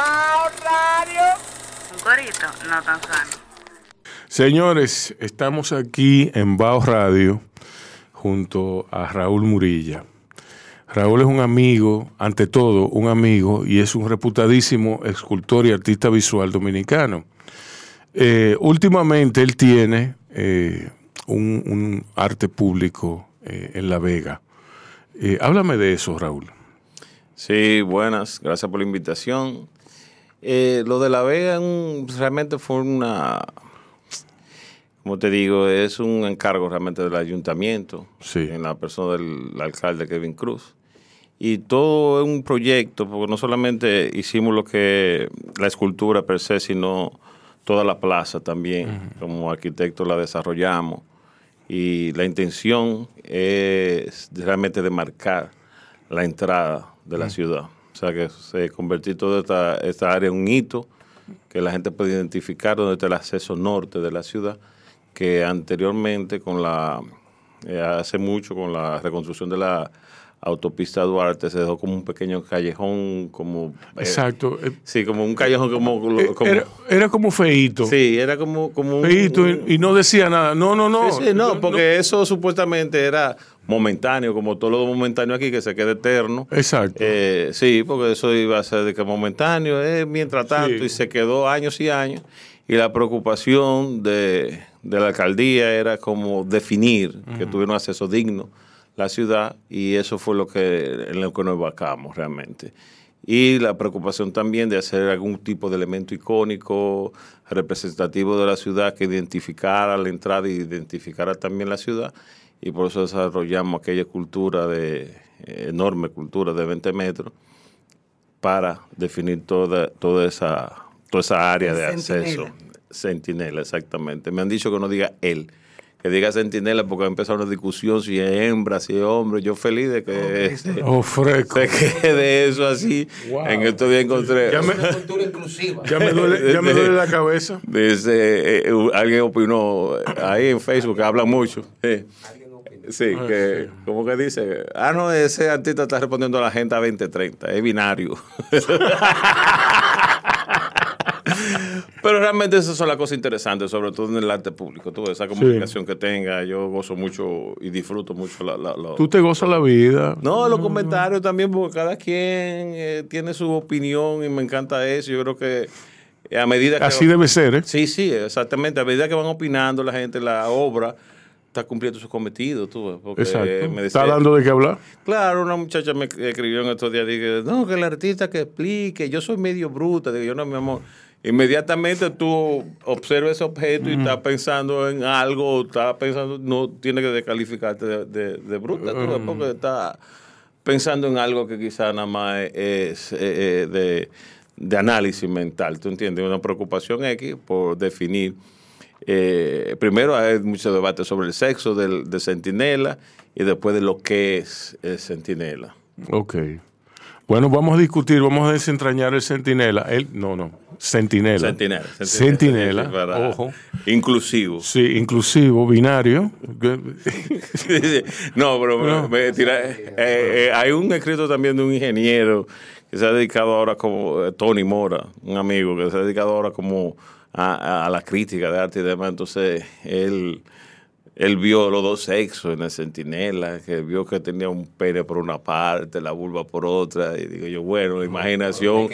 Radio. Un corito no tan sano. Señores, estamos aquí en Bao Radio junto a Raúl Murilla. Raúl es un amigo, ante todo un amigo, y es un reputadísimo escultor y artista visual dominicano. Eh, últimamente él tiene eh, un, un arte público eh, en La Vega. Eh, háblame de eso, Raúl. Sí, buenas, gracias por la invitación. Eh, lo de La Vega mm, realmente fue una, como te digo, es un encargo realmente del ayuntamiento, Sí. en la persona del alcalde Kevin Cruz. Y todo es un proyecto, porque no solamente hicimos lo que la escultura per se, sino toda la plaza también, como arquitectos la desarrollamos. Y la intención es realmente de marcar la entrada de la ciudad. Sea, que se convertir toda esta, esta área en un hito que la gente puede identificar donde está el acceso norte de la ciudad, que anteriormente con la, eh, hace mucho con la reconstrucción de la autopista Duarte se dejó como un pequeño callejón, como... eh, Exacto. Eh, sí, como un callejón como... eh, como- era, era como feíto. sí, era como, como un... Feíto y, y no decía nada. No, no, no. Sí, sí, no, porque eso supuestamente era momentáneo, como todo lo momentáneo aquí, que se queda eterno. Exacto. Eh, sí, porque eso iba a ser de que momentáneo, eh, mientras tanto, Sí. y se quedó años y años. Y la preocupación de, de la alcaldía era como definir que tuviera un acceso digno la ciudad, y eso fue lo que, en lo que nos embarcamos realmente. Y la preocupación también de hacer algún tipo de elemento icónico, representativo de la ciudad, que identificara la entrada y identificara también la ciudad. Y por eso desarrollamos aquella cultura de, enorme cultura de 20 metros, para definir toda, toda, esa, toda esa área de acceso. Centinela, exactamente. Me han dicho que no diga él, que diga centinela porque ha empezado una discusión si es hembra, si es hombre. Yo feliz de que se, Oh, se quede eso así. Wow. En estos días encontré... Ya me, Una cultura inclusiva. ya me duele, ya me duele la cabeza. Dice, eh, eh, alguien opinó eh, ahí en Facebook, que habla mucho. eh, Sí, que, como que dice, ah, no, ese artista está respondiendo a la gente a 2030, es binario. Pero realmente esas son las cosas interesantes, sobre todo en el arte público. Tú, esa comunicación que tenga, yo gozo mucho y disfruto mucho la, la- la- Tú te gozas la vida. no, los comentarios también, porque cada quien eh, tiene su opinión y me encanta eso. Yo creo que eh, a medida que... Así debe ser, ¿eh? Sí, sí, exactamente. A medida que van opinando la gente, la obra está cumpliendo su cometido. Tú, porque Exacto. me Está decía- dando de qué hablar. Claro, una muchacha me escribió en estos días, dije, no, que el artista que explique, yo soy medio bruta, digo, yo no, mi amor. Inmediatamente tú observas ese objeto y estás pensando en algo, estás pensando, no tiene que descalificarte de, de- de bruta, porque estás pensando en algo que quizá nada más es eh, eh, de, de análisis mental, ¿tú entiendes? Una preocupación X por definir. eh, primero hay mucho debate sobre el sexo del, de centinela y después de lo que es el centinela. Ok. Bueno, vamos a discutir, vamos a desentrañar el centinela. El, no, no, centinela. Centinela. Centinela, ojo. Inclusivo. Sí, inclusivo, binario. no, pero me- me tira- eh, eh, hay un escrito también de un ingeniero que se ha dedicado ahora como eh, Tony Mora, un amigo que se ha dedicado ahora como a, a- a la crítica de arte y demás. Entonces, él, él vio los dos sexos en el centinela, que vio que tenía un pene por una parte, la vulva por otra. Y digo yo, bueno, la imaginación.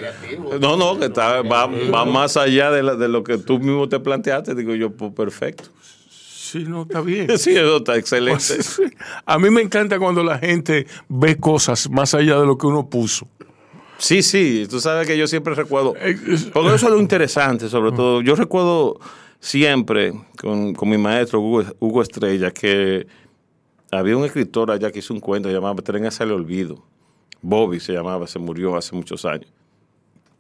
No, no, que está, va, va más allá de, la- de lo que tú mismo te planteaste. Digo yo, pues perfecto. Sí, no, está bien. Sí, eso está excelente. Sí. A mí me encanta cuando la gente ve cosas más allá de lo que uno puso. Sí, sí, tú sabes que yo siempre recuerdo, Eh, porque eso es lo interesante, sobre todo, yo recuerdo siempre con, con mi maestro Hugo, Estrella que había un escritor allá que hizo un cuento llamado Tren olvido. Bobby se llamaba, se murió hace muchos años.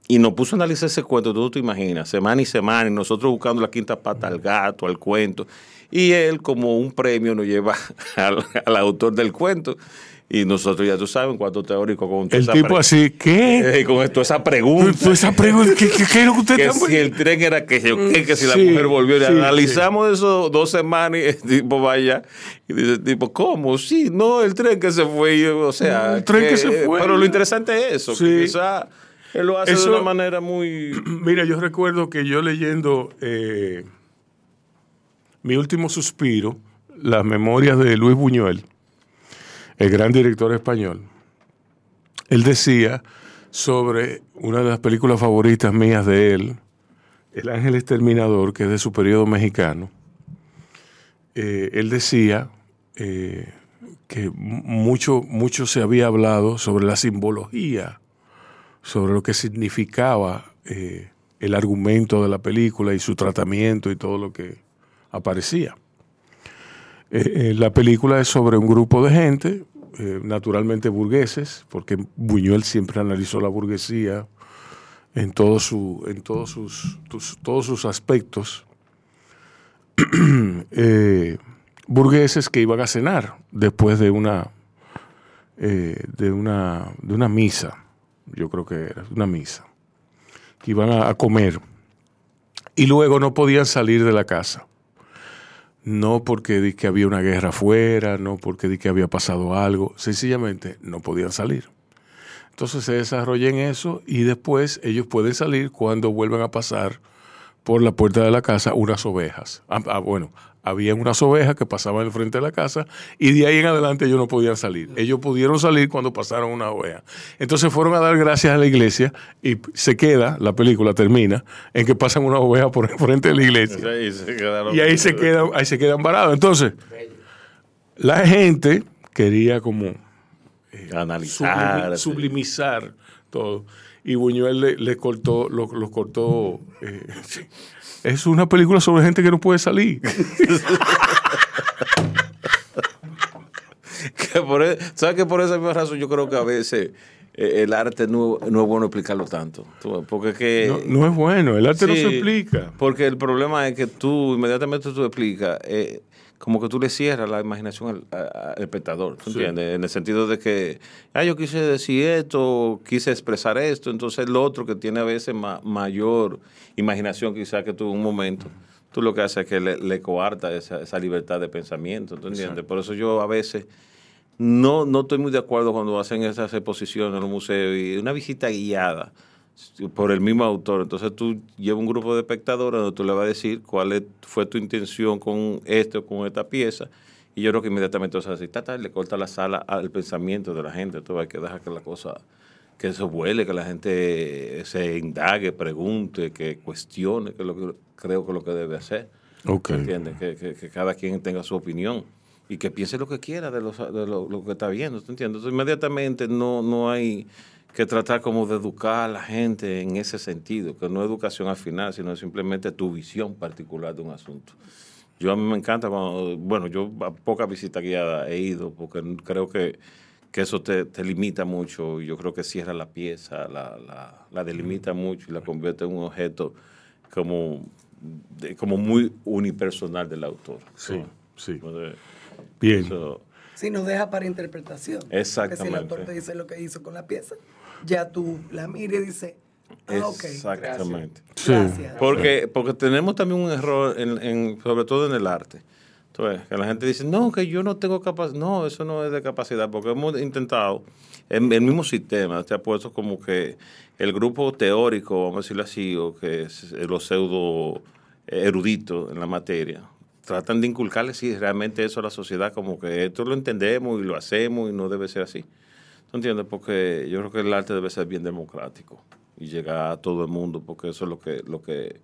Y nos puso a analizar ese cuento, tú te imaginas, semana y semana, y nosotros buscando la quinta pata al gato, al cuento. Y él, como un premio, nos lleva al, al autor del cuento. Y nosotros, ya tú sabes, en cuanto teórico, con El tipo así, ¿qué? eh, con esto, esa pregunta. tú esa pregunta, ¿qué, qué, qué es lo que usted que está si el tren era que yo qué, que si la Sí, mujer volvió. Y sí, analizamos eso dos semanas y el tipo vaya y dice el tipo, ¿cómo? Sí, no, el tren que se fue. y o sea, El tren que se fue. Pero lo interesante es eso. Que quizá Él lo hace Eso- de una manera muy... Mira, yo recuerdo que yo leyendo eh, Mi último suspiro, las memorias de Luis Buñuel, el gran director español, él decía sobre una de las películas favoritas mías de él, El Ángel Exterminador, que es de su periodo mexicano. Eh, él decía eh, que mucho, mucho se había hablado sobre la simbología sobre lo que significaba eh, el argumento de la película y su tratamiento y todo lo que aparecía. Eh, eh, la película es sobre un grupo de gente, eh, naturalmente burgueses, porque Buñuel siempre analizó la burguesía en, todo su, en todos, sus, todos sus aspectos. Burgueses que iban a cenar después de una, de una, de una misa yo creo que era una misa, que iban a comer y luego no podían salir de la casa. No porque di que había una guerra afuera, no porque di que había pasado algo, sencillamente no podían salir. Entonces se desarrolla en eso y después ellos pueden salir cuando vuelvan a pasar por la puerta de la casa unas ovejas. Ah, ah, bueno, había unas ovejas que pasaban al frente de la casa y de ahí en adelante ellos no podían salir. Ellos pudieron salir cuando pasaron una oveja. Entonces fueron a dar gracias a la iglesia y se queda, la película termina, en que pasan una oveja por el frente de la iglesia. Y ahí se quedan, ahí se quedan varados. Entonces, la gente quería como Analizar. sublimi- sublimizar todo. Y Buñuel le, le cortó, lo, lo cortó. eh. Es una película sobre gente que no puede salir. Que por e- ¿Sabes que por esa misma razón yo creo que a veces eh, el arte no, no es bueno explicarlo tanto? Porque es que... No, no es bueno, el arte no se explica. Porque el problema es que tú, inmediatamente tú explicas, eh, como que tú le cierras la imaginación al, espectador, ¿tú Sí. entiendes? En el sentido de que, ah, yo quise decir esto, quise expresar esto, entonces el otro que tiene a veces ma- mayor imaginación quizás que tú en un momento, tú lo que haces es que le, le coarta esa, esa libertad de pensamiento, ¿tú entiendes? Por eso yo a veces no, no estoy muy de acuerdo cuando hacen esas exposiciones en los museos y una visita guiada por el mismo autor. Entonces tú llevas un grupo de espectadores donde tú le vas a decir cuál es- fue tu intención con esto o con esta pieza. Y yo creo que inmediatamente, o sea, si tata, le corta la sala al pensamiento de la gente. Entonces hay que dejar que la cosa, que eso vuele, que la gente se indague, pregunte, que cuestione, que es lo que creo que es lo que debe hacer. Ok. ¿Entiendes? Que, que- que cada quien tenga su opinión y que piense lo que quiera de, los- de lo, lo que está viendo, ¿tú entiendes? Entonces, inmediatamente no, no hay que tratar como de educar a la gente en ese sentido, que no es educación al final, sino simplemente tu visión particular de un asunto. Yo a mí me encanta cuando, bueno, yo a pocas visitas guiadas he ido porque creo que, que eso te, te limita mucho y yo creo que cierra la pieza, la, la, la delimita mucho y la convierte en un objeto como, de- como muy unipersonal del autor. Sí, sí. Entonces, Bien. eso- Si nos deja para interpretación. Porque si Exactamente. el autor te dice lo que hizo con la pieza, ya tú la miras y dices, ah, ok. Exactamente. Sí. Gracias. Porque, porque tenemos también un error, en, en- sobre todo en el arte. Entonces, que la gente dice, no, que yo no tengo capacidad. No, eso no es de capacidad, porque hemos intentado, en el mismo sistema, te ha puesto como que el grupo teórico, vamos a decirlo así, o que es los pseudo eruditos en la materia, tratan de inculcarle, sí, realmente eso a la sociedad, como que esto lo entendemos y lo hacemos y no debe ser así. ¿Tú entiendes? Porque yo creo que el arte debe ser bien democrático y llegar a todo el mundo, porque eso es lo que, lo que,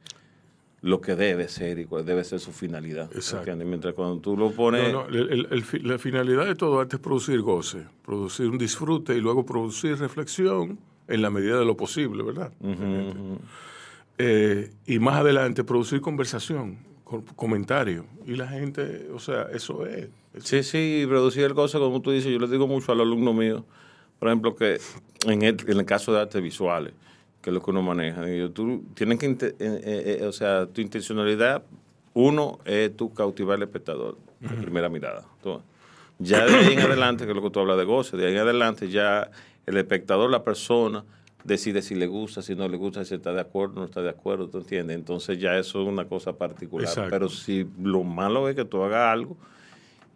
lo que debe ser y cuál debe ser su finalidad. Exacto. ¿entiendes? Mientras cuando tú lo pones... No, no, el- el- el fi- la finalidad de todo arte es producir goce, producir un disfrute y luego producir reflexión en la medida de lo posible, ¿verdad? Eh, y más adelante producir conversación, con- comentario. Y la gente, o sea, eso es. es- Sí, sí, producir el gozo, como tú dices, yo les digo mucho a los alumnos míos, por ejemplo, que en el, en el caso de artes visuales, que es lo que uno maneja, tú tienes que, eh, eh, eh, o sea, tu intencionalidad, uno, es tú cautivar al espectador de primera mirada. Tú- ya de ahí en adelante, que es lo que tú hablas de goce, de ahí en adelante ya el espectador, la persona, decide si le gusta, si no le gusta, si está de acuerdo, no está de acuerdo, ¿tú entiendes? Entonces ya eso es una cosa particular. Exacto. Pero si lo malo es que tú hagas algo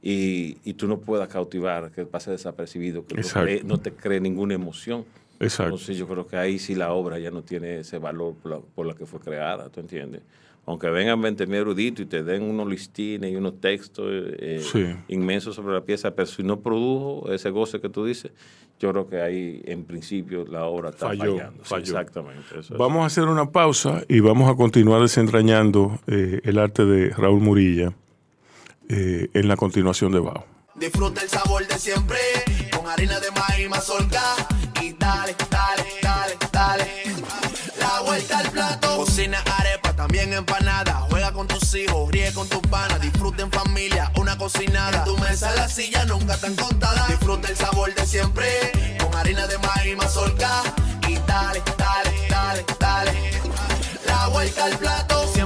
y, y tú no puedas cautivar, que pase desapercibido, que no, Exacto. cree- no te cree ninguna emoción. Exacto. Entonces yo creo que ahí sí la obra ya no tiene ese valor por la, por la que fue creada, ¿tú entiendes? Aunque vengan 20 mil eruditos y te den unos listines y unos textos eh, Sí. inmensos sobre la pieza, pero si no produjo ese goce que tú dices, yo creo que ahí en principio la obra está Falló, fallando. Sí, exactamente. eso es. Vamos a hacer una pausa y vamos a continuar desentrañando eh, el arte de Raúl Murilla eh, en la continuación de Bao. Disfruta el sabor de siempre con harina de maíz mazorca y dale, dale, dale, dale. La vuelta al plato. Cocina arepa, también empanada. Juega con tus hijos, ríe con tus panas. Disfruta en familia, una cocinada. En tu mesa la silla nunca tan contada. Disfruta el sabor de siempre con harina de maíz mazorca y dale, dale, dale, dale. La vuelta al plato. Siempre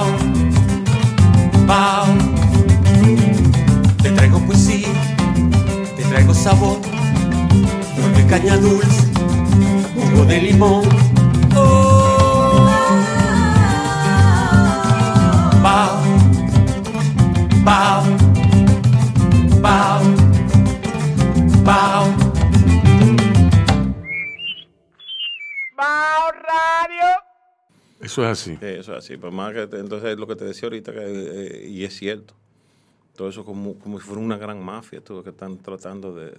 Sabor, nueve caña dulce, jugo de limón. Oh. Bao, bao, bao, bao. Eso es así. Sí, eso es así. Pues más que te- entonces lo que te decía ahorita, que, eh, y es cierto, todo eso como, como si fuera una gran mafia, todo que están tratando de,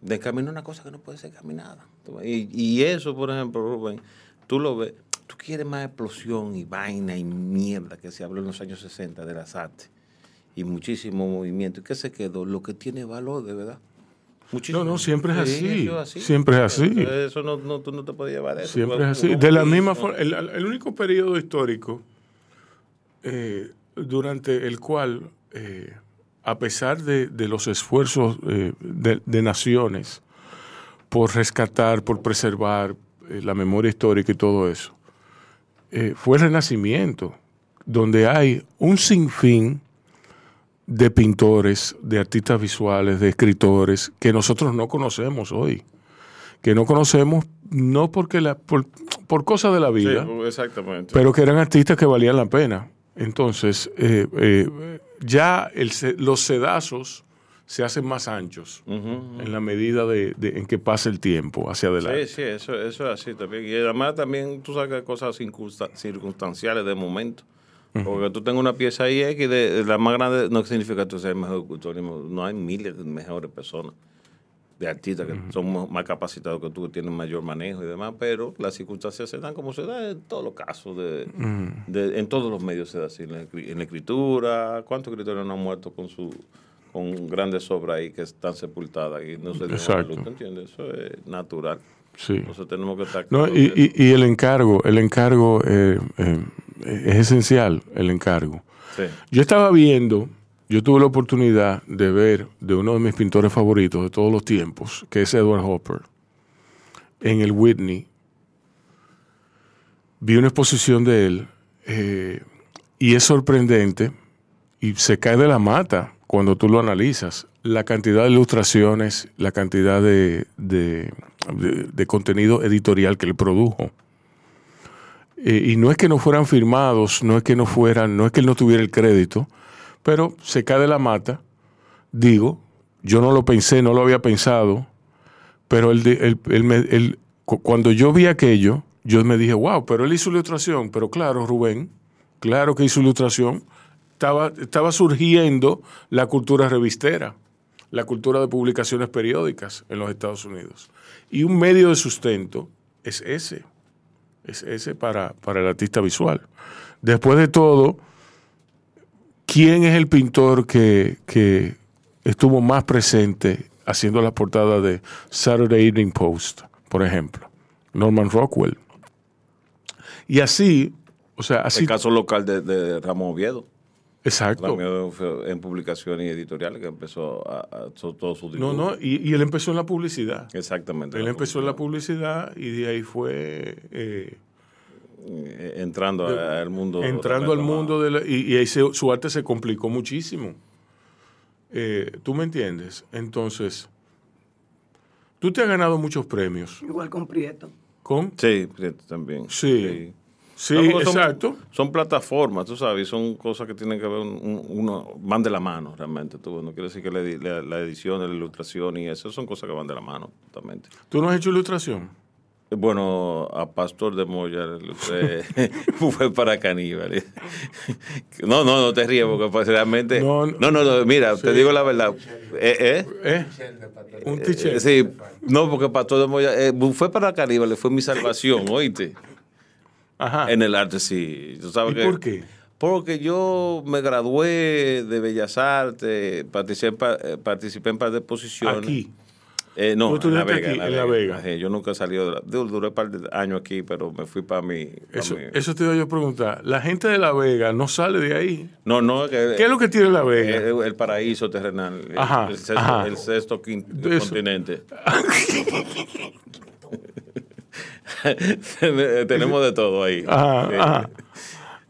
de caminar una cosa que no puede ser caminada. Y, y eso, por ejemplo, Rubén, tú lo ves, tú quieres más explosión y vaina y mierda que se habló en los años 60 de las artes y muchísimo movimiento. ¿Y qué se quedó? Lo que tiene valor, de verdad. Muchísimo. No, no, siempre es Sí, así. Siempre es así. Eso no, no, tú no te puedes llevar de eso. Siempre es así. De la misma forma, el, el único periodo histórico eh, durante el cual, eh, a pesar de, de los esfuerzos eh, de, de naciones por rescatar, por preservar eh, la memoria histórica y todo eso, fue el Renacimiento, donde hay un sinfín de pintores, de artistas visuales, de escritores que nosotros no conocemos hoy que no conocemos, no porque la, por, por cosas de la Sí, vida, exactamente. pero que eran artistas que valían la pena. Entonces, eh, eh, ya el los sedazos se hacen más anchos en la medida de, de- en que pasa el tiempo hacia adelante. Sí, sí, eso, eso es así también. Y además también tú sacas cosas circunsta- circunstanciales de momento. Porque tú tengas una pieza ahí X de, de la más grande, no significa que tú seas el mejor escultor. No hay miles de mejores personas, de artistas que son más capacitados que tú, que tienen mayor manejo y demás, pero las circunstancias se dan como se dan en todos los casos, de, de- en todos los medios se da así, en la, escri- en la escritura. ¿Cuántos escritores no han muerto con su con grandes obras ahí que están sepultadas y no se Exacto. entiendes? Eso es natural. Sí. Entonces tenemos que estar No, y- y el encargo, el encargo eh, eh, es esencial, el encargo. Sí. Yo estaba viendo, yo tuve la oportunidad de ver de uno de mis pintores favoritos de todos los tiempos, que es Edward Hopper, en el Whitney. Vi una exposición de él eh, y es sorprendente y se cae de la mata cuando tú lo analizas. La cantidad de ilustraciones, la cantidad de, de- contenido editorial que él produjo. Eh, y no es que no fueran firmados, no es que no fueran, no es que él no tuviera el crédito, pero se cae de la mata. Digo, yo no lo pensé, no lo había pensado, pero cuando yo vi aquello, yo me dije, wow, pero él hizo ilustración. Pero claro, Rubén, claro que hizo ilustración. Estaba, estaba surgiendo la cultura revistera, la cultura de publicaciones periódicas en los Estados Unidos. Y un medio de sustento es ese. Es ese para, para el artista visual. Después de todo, ¿quién es el pintor que, que estuvo más presente haciendo la portada de Saturday Evening Post, por ejemplo? Norman Rockwell. Y así, o sea, así. El caso local de, de Ramón Oviedo. Exacto. En publicaciones y editoriales que empezó a, a- todo su No, dibujo. no, y, y él empezó en la publicidad. Exactamente. Él empezó en la publicidad y de ahí fue Eh, Entrando a- al mundo. entrando al mundo de la, y, y ahí se- su arte se complicó muchísimo. Eh, ¿Tú me entiendes? Entonces, tú te has ganado muchos premios. Igual con Prieto. ¿Con? Sí, Prieto también. Sí. Sí, No, porque son- exacto. Son plataformas, tú sabes, son cosas que tienen que ver, un- un- uno, van de la mano realmente. Tú, no quiere decir que la, edi- la- la edición, la ilustración y eso son cosas que van de la mano totalmente. ¿Tú no has hecho ilustración? Bueno, a Pastor de Moya fue para caníbales. No, no, no te ríes porque pues, realmente... No, No, no. mira, te digo la verdad. Eh, eh, ¿Eh? Un t-shirt. sí, no, porque Pastor de Moya eh, fue para caníbales, fue mi salvación, oíste. Ajá. En el arte, sí. ¿Tú sabes ¿Y que- por qué? Porque yo me gradué de Bellas Artes, participé, eh, participé en par de exposiciones. Aquí. Eh, no, ¿Tú en La estudiaste Vega. aquí, en La Vega? Sí, yo nunca he salido de la... Duré un par de años aquí, pero me fui para mi... Eso, mi- eso te iba yo a preguntar. La gente de La Vega no sale de ahí. No, no, que... ¿Qué es lo que tiene La Vega? eh, el paraíso terrenal. el- Ajá, el, sexto, ajá. el sexto quin- De eso. continente. Tenemos de todo ahí. Ajá, Sí. ajá.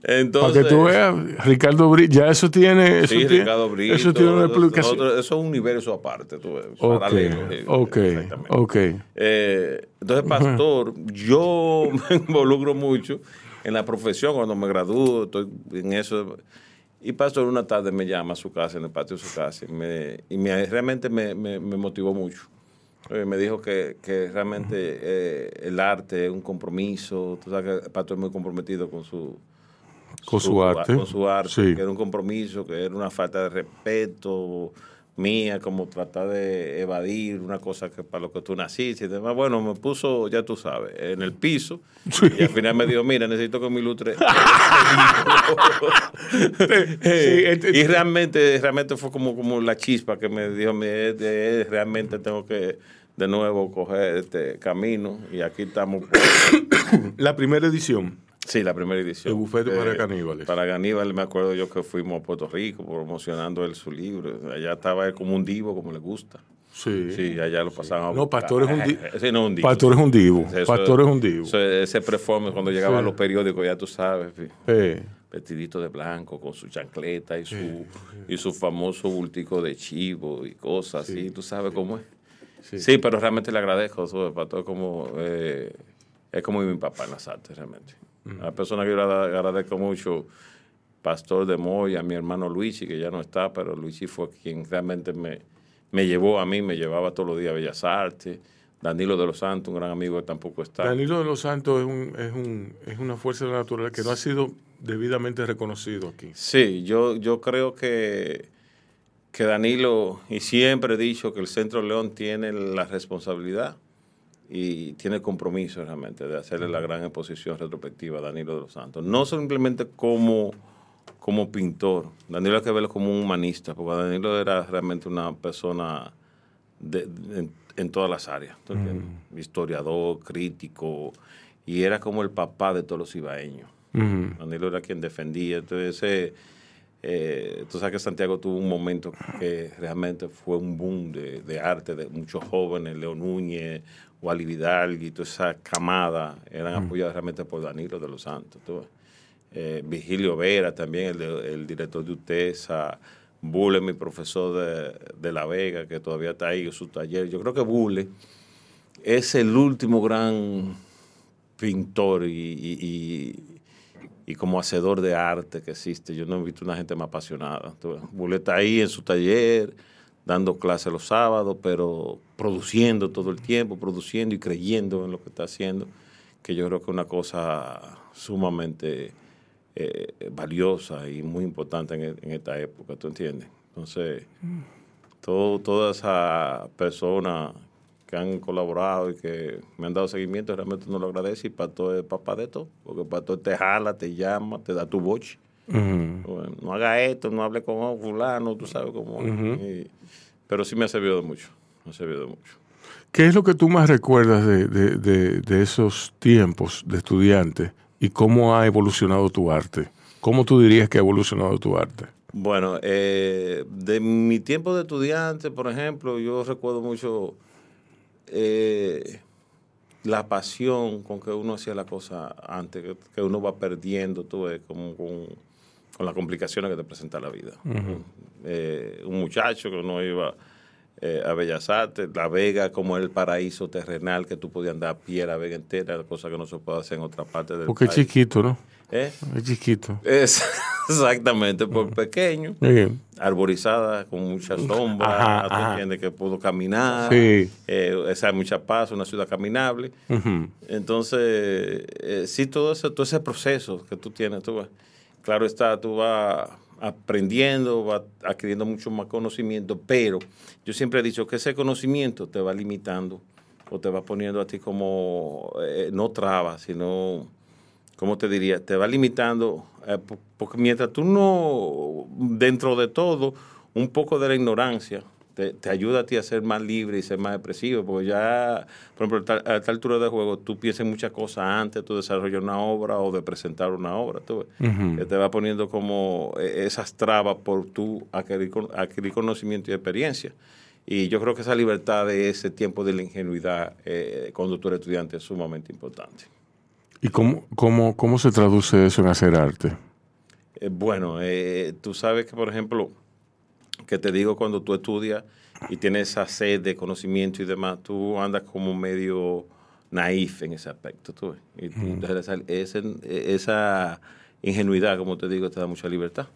Entonces, Para que tú veas, Ricardo Bri, ya eso tiene, eso sí, tiene, Ricardo Brito, eso tiene una explicación. otro- eso es un universo aparte, tú ves, Ok, ok. Eh, entonces, pastor, yo me involucro mucho en la profesión cuando me gradúo, estoy en eso. Y pastor una tarde me llama a su casa, en el patio de su casa, y, me, y me- realmente me, me- me motivó mucho. Eh, me dijo que, que realmente eh, el arte es un compromiso, tú sabes que el pastor es muy comprometido con su, Con su arte. Con su arte, Sí. que era un compromiso, que era una falta de respeto mía, como tratar de evadir una cosa que para lo que tú naciste y demás. Bueno, me puso, ya tú sabes, en el piso. Y al final me dijo, mira, necesito que me ilustre. este- y realmente, realmente fue como, como la chispa que me dijo, "Me- eh, realmente tengo que de nuevo coger este camino. Y aquí estamos. La primera edición. Sí, la primera edición. El bufete para Eh, caníbales. Para caníbales, me acuerdo yo que fuimos a Puerto Rico promocionando él su libro. Allá estaba él como un divo, como le gusta. Sí. Sí, allá lo pasaban a No. Pastor es un di- Sí, no, un divo. Pastor es un divo. Eso- Pastor es un divo. eso- ese performance cuando llegaba Sí. a los periódicos, ya tú sabes, sí, vestidito de blanco, con su chancleta y su, y su famoso bultico de chivo y cosas así, tú sabes cómo es. Sí, pero realmente le agradezco, su Pastor como, eh, es como mi papá en las artes, realmente. A la persona que yo le agradezco mucho, Pastor de Moya, mi hermano Luigi, que ya no está, pero Luigi fue quien realmente me, me llevó a mí, me llevaba todos los días a Bellas Artes. Danilo de los Santos, un gran amigo que tampoco está. Danilo de los Santos es, un, es, un, es una fuerza de la naturaleza que no ha sido debidamente reconocido aquí. Sí, yo, yo creo que, que Danilo, y siempre he dicho que el Centro León tiene la responsabilidad y tiene compromiso realmente de hacerle la gran exposición retrospectiva a Danilo de los Santos. No simplemente como, como pintor, Danilo hay que verlo como un humanista, porque Danilo era realmente una persona de- en, en todas las áreas, historiador, crítico, y era como el papá de todos los ibaeños. Danilo era quien defendía. Entonces, eh, eh, tú sabes que Santiago tuvo un momento que realmente fue un boom de, de arte de muchos jóvenes, Leo Núñez, Wally Vidal y toda esa camada eran apoyados realmente por Danilo de los Santos. tú. Eh, Vigilio Vera también, el, director de UTESA, Bule, mi profesor de, de La Vega, que todavía está ahí en su taller. Yo creo que Bule es el último gran pintor y, y- y- y como hacedor de arte que existe. Yo no he visto una gente más apasionada. Bule está ahí en su taller, dando clases los sábados, pero produciendo todo el tiempo, produciendo y creyendo en lo que está haciendo, que yo creo que es una cosa sumamente eh, valiosa y muy importante en, en esta época, ¿tú entiendes? Entonces, todo, toda esa persona que han colaborado y que me han dado seguimiento, realmente no lo agradezco y Pato es papá de todo, porque Pato te jala, te llama, te da tu voz. Bueno, no haga esto, no hable con fulano, tú sabes cómo. y- pero sí me ha servido de mucho, me ha servido de mucho. ¿Qué es lo que tú más recuerdas de, de- de- de esos tiempos de estudiante y cómo ha evolucionado tu arte? ¿Cómo tú dirías que ha evolucionado tu arte? Bueno, eh, de mi tiempo de estudiante, por ejemplo, yo recuerdo mucho eh, la pasión con que uno hacía la cosa antes, que, que uno va perdiendo, tú ves, como con, con las complicaciones que te presenta la vida. Eh, un muchacho que uno iba eh, a Bellas Artes, La Vega como el paraíso terrenal que tú podías andar a pie la Vega entera, cosa que no se puede hacer en otra parte del Porque es chiquito, ¿no? ¿Eh? Es chiquito. Es, exactamente, por pequeño Sí. arborizada con mucha sombra, Ajá, que pudo caminar, Sí. eh, esa mucha paz, una ciudad caminable. Entonces, eh, sí, todo ese, todo ese proceso que tú tienes, tú vas- claro está, tú vas aprendiendo, vas adquiriendo mucho más conocimiento, pero yo siempre he dicho que ese conocimiento te va limitando o te va poniendo a ti como, eh, no trabas, sino, ¿cómo te diría? Te va limitando, eh, po- porque mientras tú no, dentro de todo, un poco de la ignorancia, te, te ayuda a ti a ser más libre y ser más expresivo, porque ya, por ejemplo, a esta altura de juego, tú piensas en muchas cosas antes de tú desarrollar una obra o de presentar una obra, tú que te va poniendo como eh, esas trabas por tú adquirir conocimiento y experiencia. Y yo creo que esa libertad de ese tiempo de la ingenuidad eh, cuando tú eres estudiante es sumamente importante. ¿Y cómo, cómo, cómo se traduce eso en hacer arte? Eh, bueno, eh, tú sabes que, por ejemplo, que te digo cuando tú estudias y tienes esa sed de conocimiento y demás, tú andas como medio naif en ese aspecto. Tú, y tú- entonces esa, ingenuidad, como te digo, te da mucha libertad.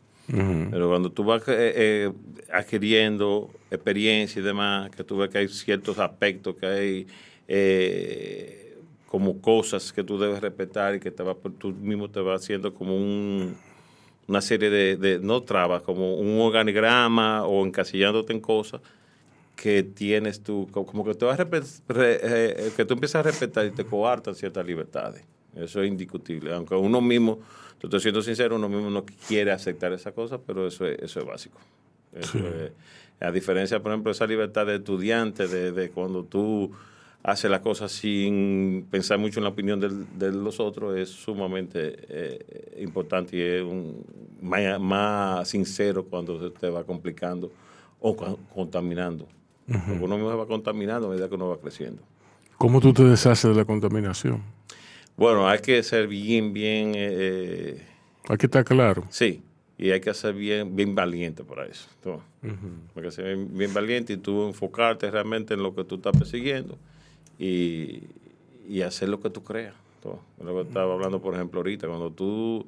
Pero cuando tú vas eh, adquiriendo experiencia y demás, que tú ves que hay ciertos aspectos, que hay como cosas que tú debes respetar y que te va, tú mismo te va haciendo como un, una serie de, de- no trabas, como un organigrama o encasillándote en cosas que tienes tú, co- como que te vas a re- eh, que tú empiezas a respetar y te coartan ciertas libertades. Eso es indiscutible. Aunque uno mismo, te estoy siendo sincero, uno mismo no quiere aceptar esa cosa, pero eso es, eso es básico. Eso es- a diferencia, por ejemplo, de esa libertad de estudiante, de, de cuando tú haces las cosas sin pensar mucho en la opinión del- de los otros, es sumamente eh, importante y es un, más, más sincero cuando se te va complicando o con- contaminando. Porque uno mismo se va contaminando a medida que uno va creciendo. ¿Cómo tú te deshaces de la contaminación? Bueno, hay que ser bien, bien, eh, Hay que estar claro. sí, y hay que ser bien, bien valiente para eso. tú. Hay que ser bien, bien valiente y tú enfocarte realmente en lo que tú estás persiguiendo y, y hacer lo que tú creas. Lo que estaba hablando, por ejemplo, ahorita, cuando tú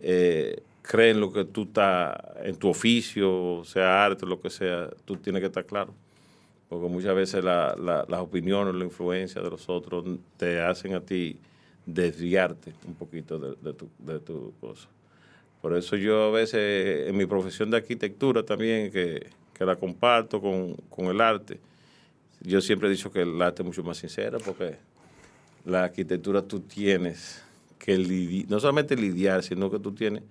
eh, crees en lo que tú estás, en tu oficio, sea arte, lo que sea, tú tienes que estar claro. Porque muchas veces la- la- las opiniones, la influencia de los otros te hacen a ti desviarte un poquito de, de tu, de tu cosa. Por eso yo a veces, en mi profesión de arquitectura también, que, que la comparto con, con el arte, yo siempre he dicho que el arte es mucho más sincero porque la arquitectura tú tienes que lidi- no solamente lidiar, sino que tú tienes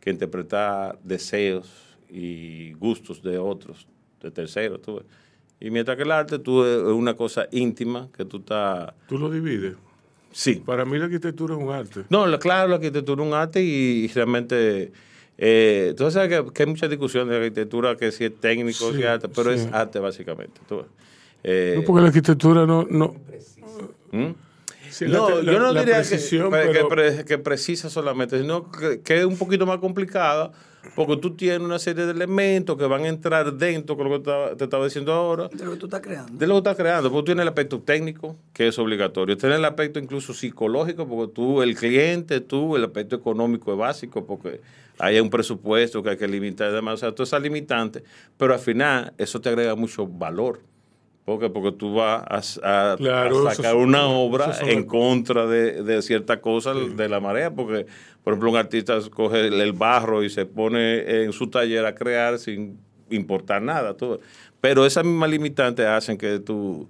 que interpretar deseos y gustos de otros, de terceros. tú ves. Y mientras que el arte tú es una cosa íntima que tú estás... ¿Tú lo divides? Sí, Para mí la arquitectura es un arte. no, la- claro, la arquitectura es un arte y, y realmente... Eh, sabes que, que hay mucha discusión de arquitectura, que si es técnico, Sí, si es arte, pero sí. es arte básicamente. tú ves. Eh, No, porque la arquitectura no... no ¿Mm? Sí, no, la- yo no la diría que, precisión, que, pero- pre- que precisa solamente, sino que, que es un poquito más complicada, porque tú tienes una serie de elementos que van a entrar dentro, con lo que te, te estaba diciendo ahora, De lo que tú estás creando. de lo que estás creando. Porque tú tienes el aspecto técnico, que es obligatorio. Tienes el aspecto incluso psicológico, porque tú, el cliente, tú, el aspecto económico es básico, porque hay un presupuesto que hay que limitar y demás. O sea, todas esas limitantes, pero al final eso te agrega mucho valor. ¿Por qué? Porque tú vas a, a- Claro, a eso sacar una obra en contra de, de cierta cosa de la marea, porque, por ejemplo, un artista coge el, el barro y se pone en su taller a crear sin importar nada. Todo. Pero esas mismas limitantes hacen que tú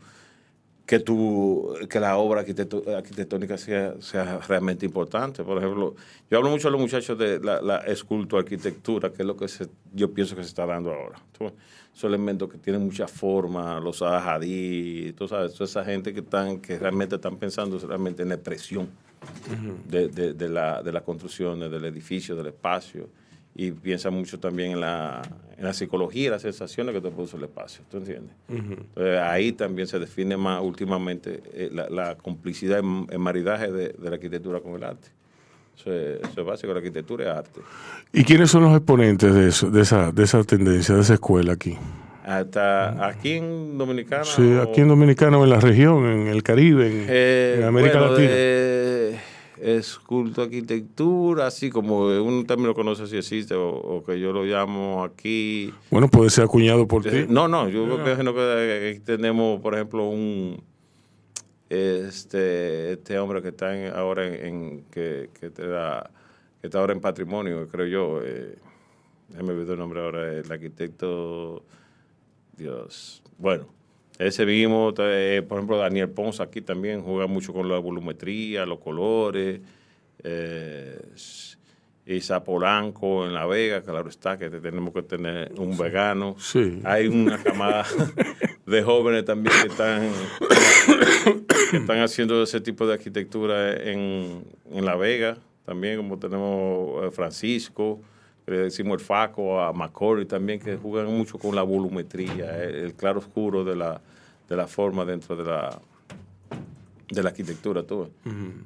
que, tu, que la obra arquitectónica sea, sea realmente importante. Por ejemplo, yo hablo mucho a los muchachos de la, la escultoarquitectura, que es lo que se- yo pienso que se está dando ahora. Tú- Esos elementos que tienen mucha forma, los Hadid, tú sabes, toda esa gente que, están, que realmente están pensando realmente en la expresión de, de- de la, de las construcciones, del edificio, del espacio. Y piensa mucho también en la, en la psicología y las sensaciones que te produce el espacio. ¿Tú entiendes? Entonces, ahí también se define más últimamente eh, la, la complicidad en, en maridaje de, de la arquitectura con el arte. Eso es, eso es básico, la arquitectura es arte. ¿Y quiénes son los exponentes de eso, de esa, de esa tendencia, de esa escuela aquí? Hasta aquí en Dominicana. Sí, o- aquí en Dominicana o en la región, en el Caribe, en, Eh, en América bueno, Latina. de- es culto arquitectura, así como un término que no sé si existe o, o que yo lo llamo aquí. Bueno, puede ser acuñado por ti. Eh, No, no, yo creo que, imagino que aquí tenemos, por ejemplo, un este este hombre que está en- ahora en, en- que, que te da que está ahora en patrimonio, creo yo. Eh, déjame olvidar el nombre ahora, el arquitecto Dios. Bueno, ese mismo, eh, por ejemplo, Daniel Pons aquí también juega mucho con la volumetría, los colores. Eh, Isa Polanco en La Vega, claro está que tenemos que tener un vegano. Sí. Hay una camada de jóvenes también que están, que están haciendo ese tipo de arquitectura en, en La Vega, también como tenemos eh, Francisco, le decimos el Faco, a Macaulay también, que juegan mucho con la volumetría, el, el claro oscuro de la, de la forma dentro de la, de la arquitectura. Ves.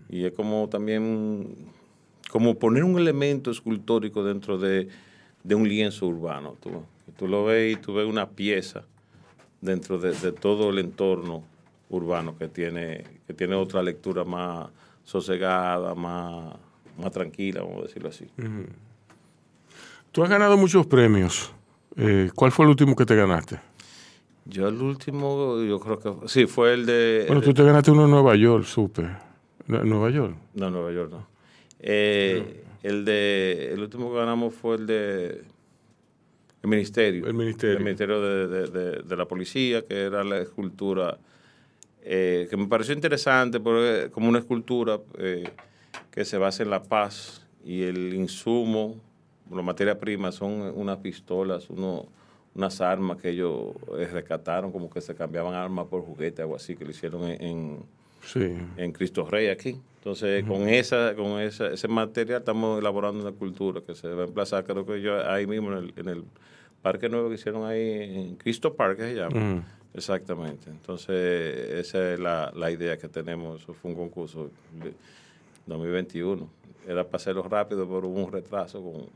Y es como también, como poner un elemento escultórico dentro de, de un lienzo urbano. Tú, tú lo ves y tú ves una pieza dentro de, de todo el entorno urbano que tiene, que tiene otra lectura más sosegada, más, más tranquila, vamos a decirlo así. Tú has ganado muchos premios. Eh, ¿Cuál fue el último que te ganaste? Yo el último, yo creo que sí, fue el de... Bueno, tú te ganaste uno en Nueva York, supe. ¿En Nueva York? No, Nueva York no. Eh, El de el último que ganamos fue el de el ministerio. El ministerio. El ministerio de, de- de- de la policía, que era la escultura eh, que me pareció interesante porque como una escultura eh, que se basa en la paz y el insumo, la materia prima son unas pistolas, uno, unas armas que ellos eh, rescataron, como que se cambiaban armas por juguetes, algo así, que lo hicieron en- en Sí. en Cristo Rey aquí. Entonces, con esa con esa, ese material estamos elaborando una cultura que se va a emplazar, creo que yo ahí mismo en el, en el parque nuevo que hicieron ahí en Cristo Park, que se llama. Exactamente. Entonces, esa es la, la idea que tenemos. Eso fue un concurso de 2021. Era para hacerlo rápido, pero hubo un retraso con,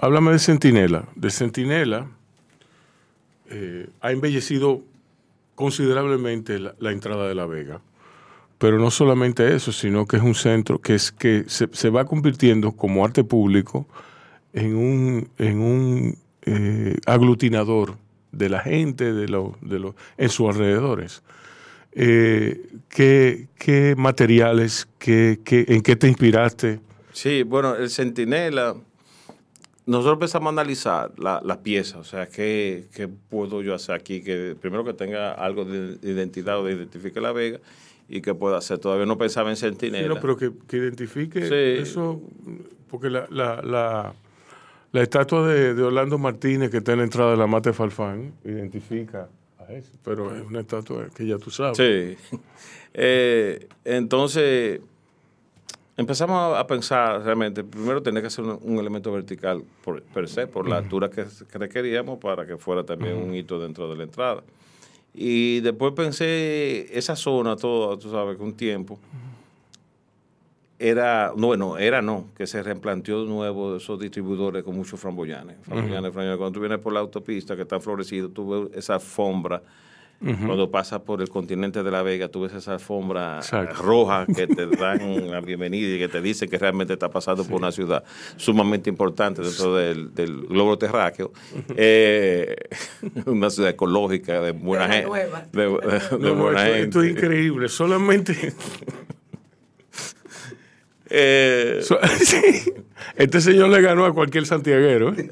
Háblame de Centinela. De Centinela eh, ha embellecido considerablemente la, entrada de La Vega. Pero no solamente eso, sino que es un centro que, es, que se, va convirtiendo como arte público en un, en un eh, aglutinador de la gente de lo, de en sus alrededores. Eh, ¿qué, qué materiales, qué, qué, en qué te inspiraste? Sí, bueno, el Centinela, nosotros empezamos a analizar la, la pieza, o sea, ¿qué, qué puedo yo hacer aquí? Que primero que tenga algo de identidad o de identifique la Vega y que pueda hacer. Todavía no pensaba en Sí, Centinela. no, pero que, que identifique Sí. eso, porque la, la, la, la estatua de, de Orlando Martínez que está en la entrada de la Mate Falfán identifica a eso, pero es una estatua que ya tú sabes. Sí. Eh, entonces, empezamos a- pensar realmente, primero tenía que ser un, un elemento vertical por, per se, por la altura que, que requeríamos para que fuera también un hito dentro de la entrada. Y después pensé, esa zona, todo, tú sabes, que un tiempo era, no, bueno, era no, que se replanteó de nuevo esos distribuidores con muchos framboyanes. Framboyanes, framboyanes. Cuando tú vienes por la autopista que está florecido, tú ves esa alfombra. Cuando pasas por el continente de La Vega, tú ves esa alfombra Exacto. roja que te dan la bienvenida y que te dicen que realmente está pasando por una ciudad sumamente importante dentro del, del globo terráqueo. Eh, una ciudad ecológica, de buena gente. De, de- de No, no, buena esto, gente. esto es increíble. Solamente. Eh, so- sí. Este señor le ganó a cualquier santiaguero. ¿eh?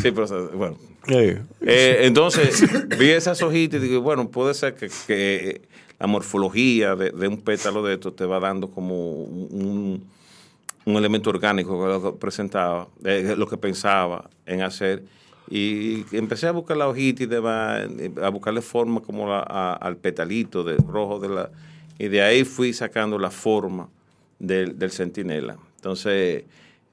sí, pero bueno, Eh, Eh, entonces, vi esas hojitas y digo, bueno, puede ser que, la morfología de, de un pétalo de esto te va dando como un, elemento orgánico que lo que presentaba, eh, lo que pensaba en hacer. Y empecé a buscar la hojita y demás, a buscarle forma como la- a- al petalito de rojo de la... Y de ahí fui sacando la forma del, del centinela. Entonces,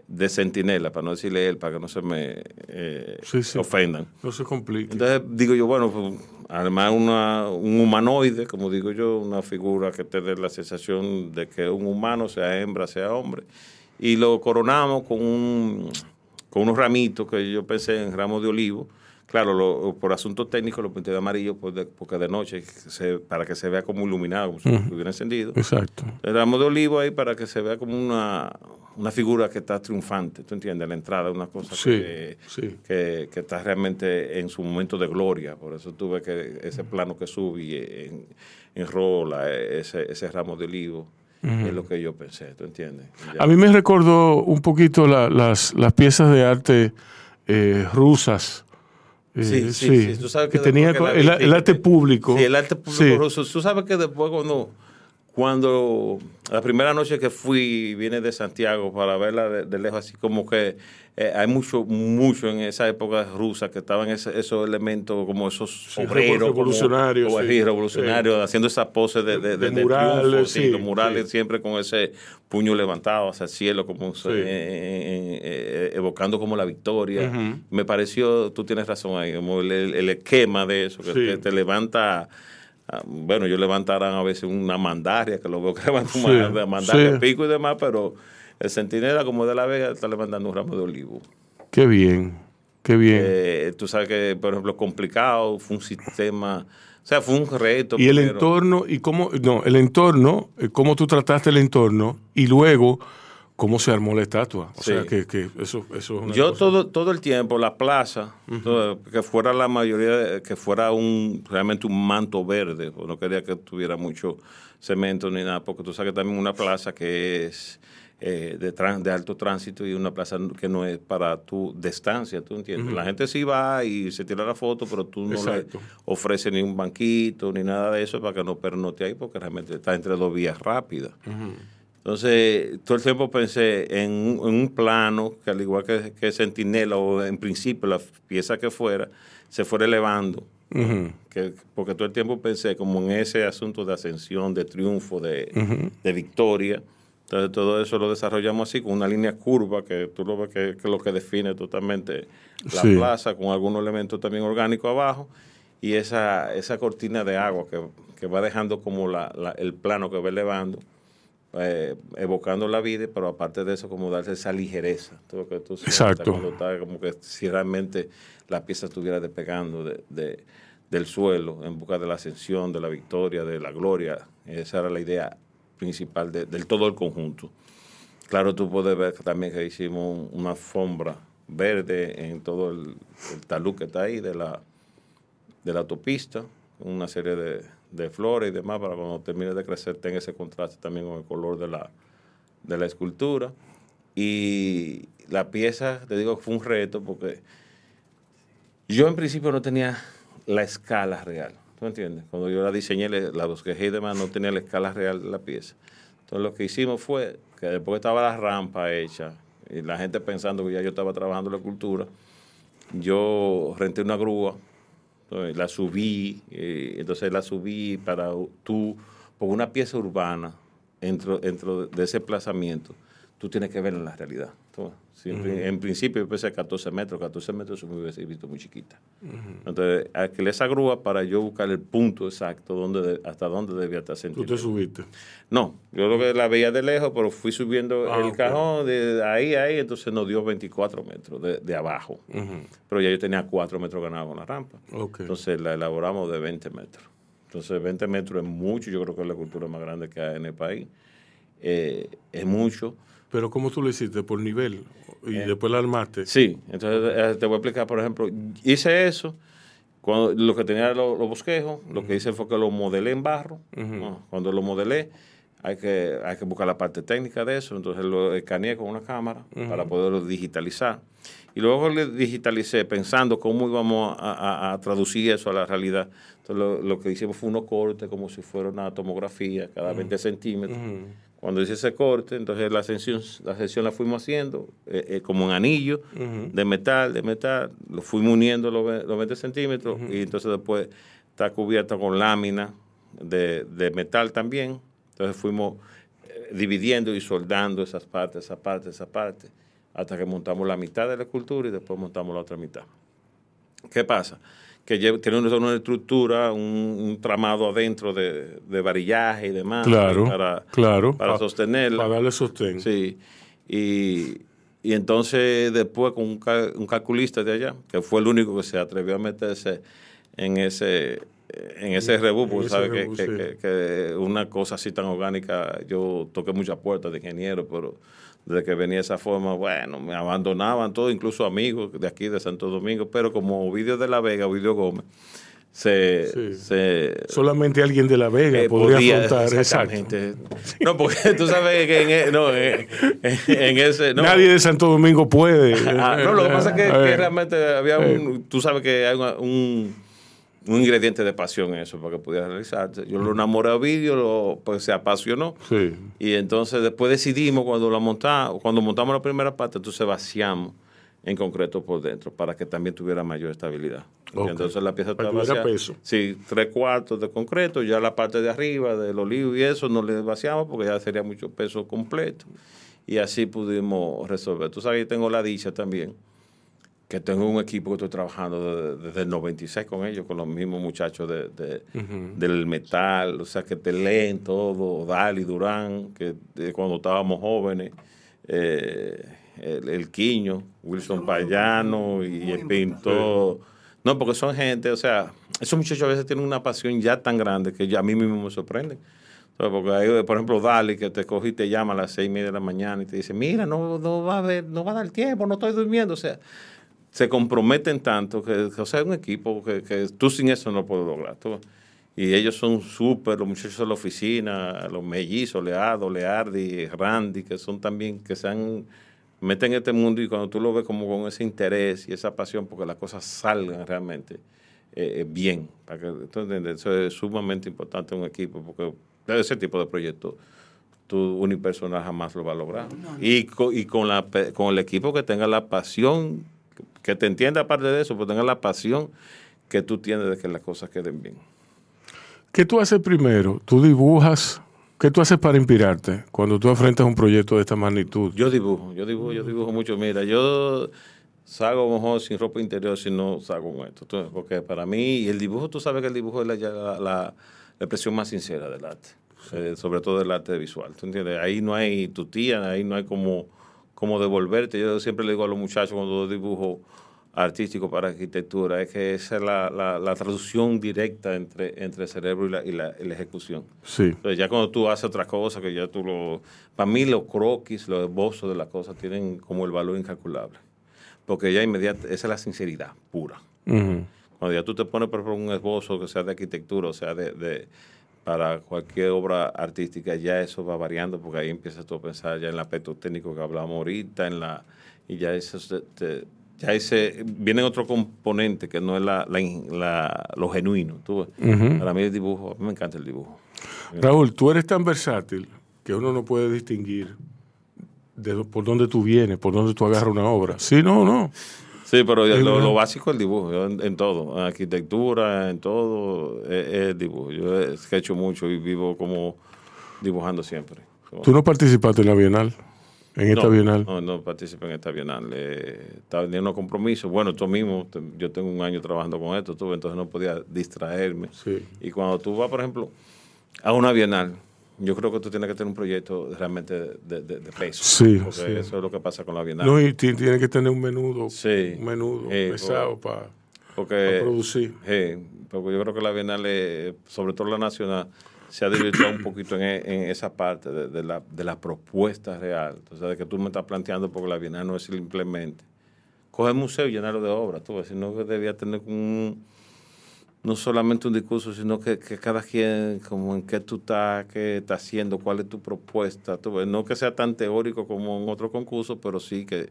de centinela, para no decirle él, para que no se me eh, Sí, sí. ofendan. no se complique. Entonces digo yo, bueno, pues, además una, un humanoide, como digo yo, una figura que te dé la sensación de que un humano, sea hembra, sea hombre. Y lo coronamos con, un, con unos ramitos que yo pensé en ramos de olivo. Claro, lo- por asuntos técnicos lo pinté de amarillo pues, porque de noche, se- para que se vea como iluminado, como si estuviera encendido. Exacto. El ramo de olivo ahí para que se vea como una, una figura que está triunfante, ¿tú entiendes? La entrada, una cosa Sí, que, sí. que, que está realmente en su momento de gloria. Por eso tuve que ese plano que subí en, en rola, ese, ese ramo de olivo, es lo que yo pensé, ¿tú entiendes? Ya. A mí me recordó un poquito la- las, las piezas de arte eh, rusas. Eh, Sí, sí, sí. Tú sabes que, que tenía que el, el arte público. Sí, el arte público ruso. Tú sabes que después cuando, cuando la primera noche que fui, vine de Santiago para verla de, de lejos, así como que eh, hay mucho, mucho en esa época rusa que estaban ese- esos elementos como esos Sí, obreros. como- revolucionarios, como sí. revolucionarios, haciendo esa pose de, murales, triunfo, los murales siempre con ese puño levantado hacia el cielo, como eh, eh, eh, evocando como la victoria. Me pareció, tú tienes razón ahí, como el, esquema de eso, que, te levanta, bueno, yo levantarán a veces una mandaria, que lo veo que levanta Sí, una mandaria, sí. pico y demás, pero el centinela como de la Vega está levantando un ramo de olivo. Qué bien, qué bien. Eh, tú sabes que, por ejemplo, complicado, fue un sistema, o sea, fue un reto. y el entorno, y cómo, no, el entorno, eh, cómo tú trataste el entorno, y luego cómo se armó la estatua. O Sí. sea, que, que eso, eso es una Yo cosa- todo, todo el tiempo, la plaza, todo, que fuera la mayoría, que fuera un realmente un manto verde, no quería que tuviera mucho cemento ni nada, porque tú sabes que también una plaza que es eh, de, alto tránsito y una plaza que no es para tu distancia, ¿tú entiendes? La gente sí va y se tira la foto, pero tú no Exacto. le ofreces ni un banquito ni nada de eso para que no pernote ahí, porque realmente está entre dos vías rápidas. Entonces, todo el tiempo pensé en un, en un plano que al igual que, que Centinela o en principio la pieza que fuera, se fuera elevando. Que, porque todo el tiempo pensé como en ese asunto de ascensión, de triunfo, de, de victoria. Entonces todo eso lo desarrollamos así, con una línea curva que tú lo ves que, que es lo que define totalmente la Sí. plaza, con algunos elementos también orgánicos abajo, y esa, esa cortina de agua que, que va dejando como la, la- el plano que va elevando, eh, evocando la vida, pero aparte de eso, como darse esa ligereza. Todo que tú Exacto. Está como que si realmente la pieza estuviera despegando de, de- del suelo en busca de la ascensión, de la victoria, de la gloria. Esa era la idea principal de- del todo el conjunto. Claro, tú puedes ver también que hicimos un- una alfombra verde en todo el, el talud que está ahí de la, de la autopista, una serie de, de flores y demás para cuando termine de crecer tenga ese contraste también con el color de la, de la escultura. Y la pieza, te digo fue un reto porque yo en principio no tenía la escala real. ¿Tú entiendes? Cuando yo la diseñé, la bosquejé y demás, no tenía la escala real de la pieza. Entonces lo que hicimos fue que después estaba la rampa hecha y la gente pensando que ya yo estaba trabajando la escultura, yo renté una grúa, la subí, eh, entonces la subí para tú, por una pieza urbana, dentro, dentro de ese plazamiento, tú tienes que ver en la realidad. Tú, en, pri- en principio yo pensé 14 metros, 14 metros me hubiese visto muy chiquita. Entonces, alquilé esa grúa para yo buscar el punto exacto donde de- hasta dónde debía estar Tú sentido. te subiste. No, yo lo que la veía de lejos, pero fui subiendo Ah, el cajón de ahí a ahí, entonces nos dio 24 metros de, de abajo. Pero ya yo tenía 4 metros ganados con la rampa. Entonces la elaboramos de 20 metros. Entonces 20 metros es mucho, yo creo que es la cultura más grande que hay en el país. Eh, es mucho. Pero ¿cómo tú lo hiciste? ¿Por nivel? Y después la armaste. Sí, entonces eh, te voy a explicar, por ejemplo, hice eso, cuando, lo que tenía los, bosquejos, lo que hice fue que lo modelé en barro, ¿no? cuando lo modelé, hay que, hay que buscar la parte técnica de eso, entonces lo escaneé con una cámara para poderlo digitalizar. Y luego le digitalicé pensando cómo íbamos a, a- a traducir eso a la realidad. Entonces lo, lo que hicimos fue unos cortes como si fuera una tomografía cada 20 centímetros. Cuando hice ese corte, entonces la sesión la, sesión la fuimos haciendo eh, eh, como en anillo de metal, de metal, lo fuimos uniendo los, los 20 centímetros y entonces después está cubierta con lámina de, de metal también. Entonces fuimos eh, dividiendo y soldando esas partes, esas partes, esas partes, hasta que montamos la mitad de la escultura y después montamos la otra mitad. ¿Qué pasa? Que tiene una, estructura, un, un tramado adentro de, de varillaje y demás. Claro, Para, claro. para Pa- sostenerla. Para darle sostén. Sí. Y, y entonces después con un, cal- un calculista de allá, que fue el único que se atrevió a meterse en ese en ese rebú, porque ese sabe que, que- que- que una cosa así tan orgánica, yo toqué muchas puertas de ingeniero, pero desde que venía esa forma, bueno, me abandonaban todo, incluso amigos de aquí de Santo Domingo, pero como Ovidio de la Vega, Ovidio Gómez, se, Sí. se Solamente alguien de La Vega eh, podría podía, afrontar, exacto. exactamente. No, porque tú sabes que en, e- no, en, en ese... No, Nadie de Santo Domingo puede. Ah, no, lo que pasa es que, Eh, que eh, realmente había un... Tú sabes que hay un, un ingrediente de pasión en eso para que pudiera realizarse. Yo lo enamoré a vídeo, lo, pues se apasionó. Sí. Y entonces después decidimos cuando la montamos, cuando montamos la primera parte, entonces vaciamos en concreto por dentro para que también tuviera mayor estabilidad. Ok. Entonces la pieza estaba vaciada. peso. Sí, tres cuartos de concreto, ya la parte de arriba del olivo y eso no le vaciamos porque ya sería mucho peso completo. Y así pudimos resolver. Tú sabes, yo tengo la dicha también que tengo un equipo que estoy trabajando de- desde el 96 con ellos, con los mismos muchachos de, de- del metal, o sea, que te leen todo, Dali, Durán, que de cuando estábamos jóvenes, eh, el, el Quiño, Wilson Payano y el Pintor. No, porque son gente, o sea, esos muchachos a veces tienen una pasión ya tan grande que ya a mí mismo me sea, Porque hay, por ejemplo, Dali, que te coge y te llama a las seis y media de la mañana y te dice, mira, no, no va a haber, no va a dar tiempo, no estoy durmiendo. O sea, se comprometen tanto que, que, o sea, es un equipo que, que tú sin eso no puedes lograr. tú. Y ellos son súper, los muchachos de la oficina, los mellizos, Leado, Leardi, Randy, que son también, que se han meten en este mundo y cuando tú lo ves como con ese interés y esa pasión porque las cosas salgan realmente eh, eh, bien. Para que, ¿tú entiendes? Eso es sumamente importante en un equipo porque ese tipo de proyectos tu unipersonal jamás lo va a lograr. Y, co- y con, la, con el equipo que tenga la pasión, que te entienda aparte de eso, pero tenga la pasión que tú tienes de que las cosas queden bien. ¿Qué tú haces primero? ¿Tú dibujas? ¿Qué tú haces para inspirarte cuando tú enfrentas un proyecto de esta magnitud? Yo dibujo, yo dibujo, yo dibujo mucho. Mira, yo salgo mejor sin ropa interior si no salgo con esto. Porque para mí, y el dibujo, tú sabes que el dibujo es la, la, la- expresión más sincera del arte. Eh, sobre todo del arte visual. ¿Tú entiendes? Ahí no hay tu tía, ahí no hay como, como devolverte. Yo siempre le digo a los muchachos cuando dibujo artístico para arquitectura, es que esa es la, la, la traducción directa entre, entre el cerebro y la, y la, y la ejecución. Sí. Entonces, ya cuando tú haces otra cosa, que ya tú lo... Para mí los croquis, los esbozos de las cosas tienen como el valor incalculable. Porque ya inmediata, esa es la sinceridad pura. Cuando ya tú te pones, por ejemplo, un esbozo que sea de arquitectura, o sea, de, de- para cualquier obra artística, ya eso va variando, porque ahí empiezas tú a pensar ya en el aspecto técnico que hablamos ahorita, en la y ya eso se- te- ya ese viene otro componente que no es la, la la- lo genuino. tú. Para mí el dibujo, a mí me encanta el dibujo. Raúl, tú eres tan versátil que uno no puede distinguir de por dónde tú vienes, por dónde tú agarras una obra. Sí, no, no. Sí, pero yo- Es lo, básico es el dibujo, yo en, en todo, en arquitectura, en todo, es, es el dibujo. Yo he hecho mucho y vivo como dibujando siempre. Tú no participaste en la Bienal, en esta no, Bienal. No, no participé en esta Bienal. Eh, estaba teniendo compromisos. Bueno, tú mismo, te- yo tengo un año trabajando con esto, tú, entonces no podía distraerme. Sí. Y cuando tú vas, por ejemplo, a una Bienal, yo creo que tú tienes que tener un proyecto realmente de, de- de peso. Sí, Porque sí. eso es lo que pasa con la Bienal. No, y ti- tiene que tener un menudo, Sí. un menudo Eh, pesado para producir. Sí, porque yo creo que la Bienal, eh, sobre todo la nacional, se ha divirtido un poquito en, e- en esa parte de, de la, de la propuesta real. Entonces, de que tú me estás planteando, porque la Bienal no es simplemente coger museo y llenarlo de obras, tú, sino que debía tener un, no solamente un discurso, sino que, que cada quien, como en qué tú estás, qué estás haciendo, cuál es tu propuesta. tú no que sea tan teórico como en otro concurso, pero sí que,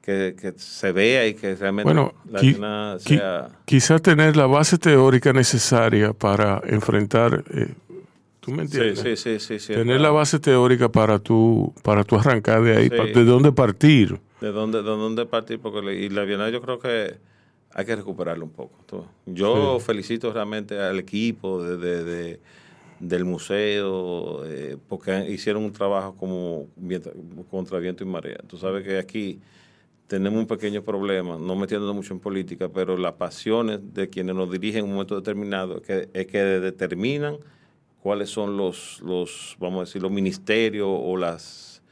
que, que se vea y que realmente Bueno, la qui- vaina qui- sea... quizás tener la base teórica necesaria para enfrentar, eh, ¿tú me entiendes? sí, sí, sí, sí, Tener la base teórica para tú, para tú arrancar de ahí, Sí. pa- de dónde partir. de dónde, de dónde partir, porque le- y la Bienal yo creo que hay que recuperarlo un poco. Yo felicito realmente al equipo de, de- de- del museo, eh, porque hicieron un trabajo como viento- contra viento y marea. Tú sabes que aquí tenemos un pequeño problema, no metiéndonos mucho en política, pero las pasiones de quienes nos dirigen en un momento determinado es que, es que determinan cuáles son los, los, vamos a decir, los ministerios o las,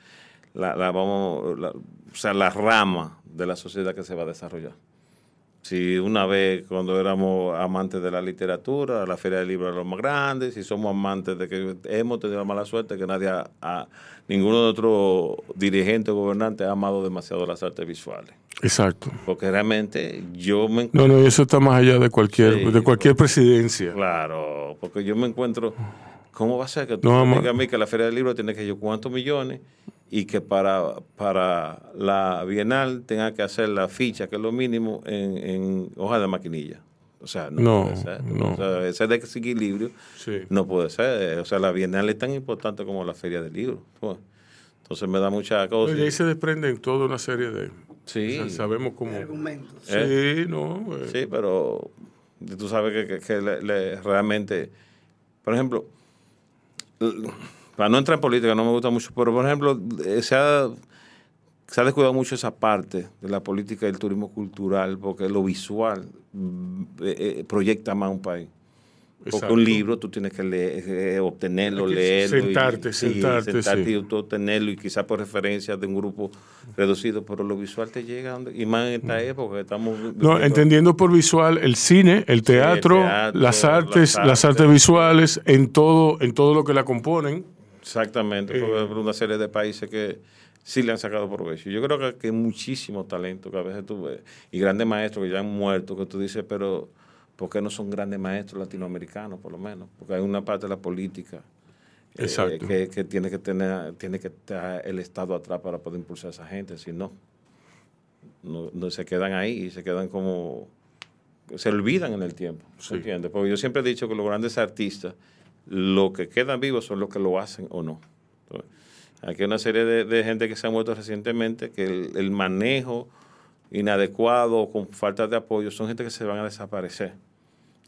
la, la- vamos, la- o sea, la rama de la sociedad que se va a desarrollar. Si una vez cuando éramos amantes de la literatura, la Feria del Libro era lo más grande, si somos amantes de que hemos tenido la mala suerte que nadie ha, ha- ninguno de nuestros dirigentes o gobernantes ha amado demasiado las artes visuales. Exacto. Porque realmente yo me No, no, y eso está más allá de cualquier, Sí, de cualquier presidencia. Claro, porque yo me encuentro, ¿cómo va a ser que tú No, me a mí que la Feria del Libro tiene que yo cuántos millones y que para, para la Bienal tenga que hacer la ficha, que es lo mínimo, en, en hoja de maquinilla? O sea, no, No, puede ser. no. O sea, ese desequilibrio Sí. no puede ser. O sea, la Bienal es tan importante como la Feria del Libro. Entonces me da mucha cosa. Y ahí se desprenden toda una serie de... Sí. o sea, sabemos cómo... Argumentos. ¿Eh? Sí, no. eh, Sí, pero tú sabes que, que- que le- le- realmente, por ejemplo, para no entrar en política, no me gusta mucho, pero por ejemplo, eh, se ha, se ha descuidado mucho esa parte de la política y el turismo cultural, porque lo visual mm, eh, eh, proyecta más un país. Porque Exacto. un libro tú tienes que leer, eh, obtenerlo, que leerlo. y- sentarte, sí, sentarte, sentarte sí. y obtenerlo y quizás por referencia de un grupo reducido, pero lo visual te llega, donde- y más en esta época que estamos... No, entendiendo por visual el cine, el teatro, teatro, las las artes, las artes, visuales, en todo, en todo lo que la componen. Exactamente, Eh. por una serie de países que sí le han sacado provecho. Yo creo que, que hay muchísimo talento que a veces tú ves, y grandes maestros que ya han muerto, que tú dices, pero ¿por qué no son grandes maestros latinoamericanos, por lo menos? Porque hay una parte de la política eh, que, que tiene que tener tiene que estar el Estado atrás para poder impulsar a esa gente, si no, no, no se quedan ahí y se quedan como se olvidan en el tiempo, Sí. ¿entiendes? Porque yo siempre he dicho que los grandes artistas, lo que quedan vivos son los que lo hacen o no. Entonces, aquí hay una serie de, de gente que se ha muerto recientemente que el, el manejo inadecuado con falta de apoyo son gente que se van a desaparecer.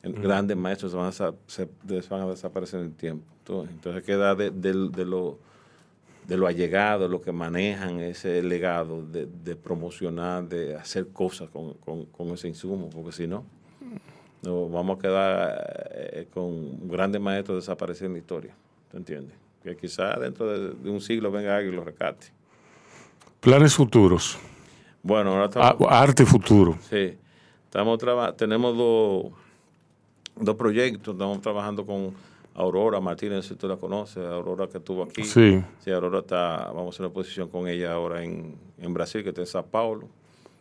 Grandes maestros van, a, desa- se des- van a desaparecer en el tiempo. Entonces, queda de, de- de lo de lo allegado, lo que manejan ese legado de, de promocionar, de hacer cosas con, con- con ese insumo, porque si no, nos vamos a quedar eh, con grandes maestros desaparecidos en la historia. ¿Te entiendes? Que quizás dentro de, de un siglo venga alguien y lo rescate. Planes futuros. Bueno, ahora A- estamos, arte futuro. sí, estamos traba- tenemos dos, dos proyectos, estamos trabajando con Aurora Martínez, si tú la conoces, Aurora que estuvo aquí. Sí. Sí, Aurora está, vamos a hacer una posición con ella ahora en, en Brasil, que está en Sao Paulo.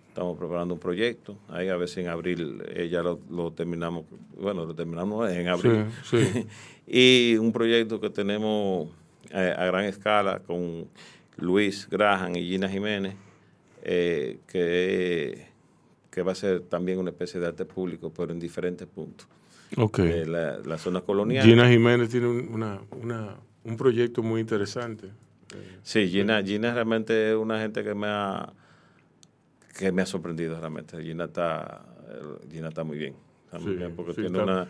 Estamos preparando un proyecto. Ahí a ver si en abril lo, lo terminamos. Bueno, lo terminamos en abril. Sí, sí. y un proyecto que tenemos eh, a gran escala con Luis Graham y Gina Jiménez, eh, que, que va a ser también una especie de arte público, pero en diferentes puntos. Ok. Eh, la, la zona colonial. Gina Jiménez tiene un, una, una- un proyecto muy interesante. Sí, Gina, Gina realmente es una gente que me ha que me ha sorprendido realmente. Gina está eh, Gina está muy bien. Está muy Sí, bien porque sí, tiene está- una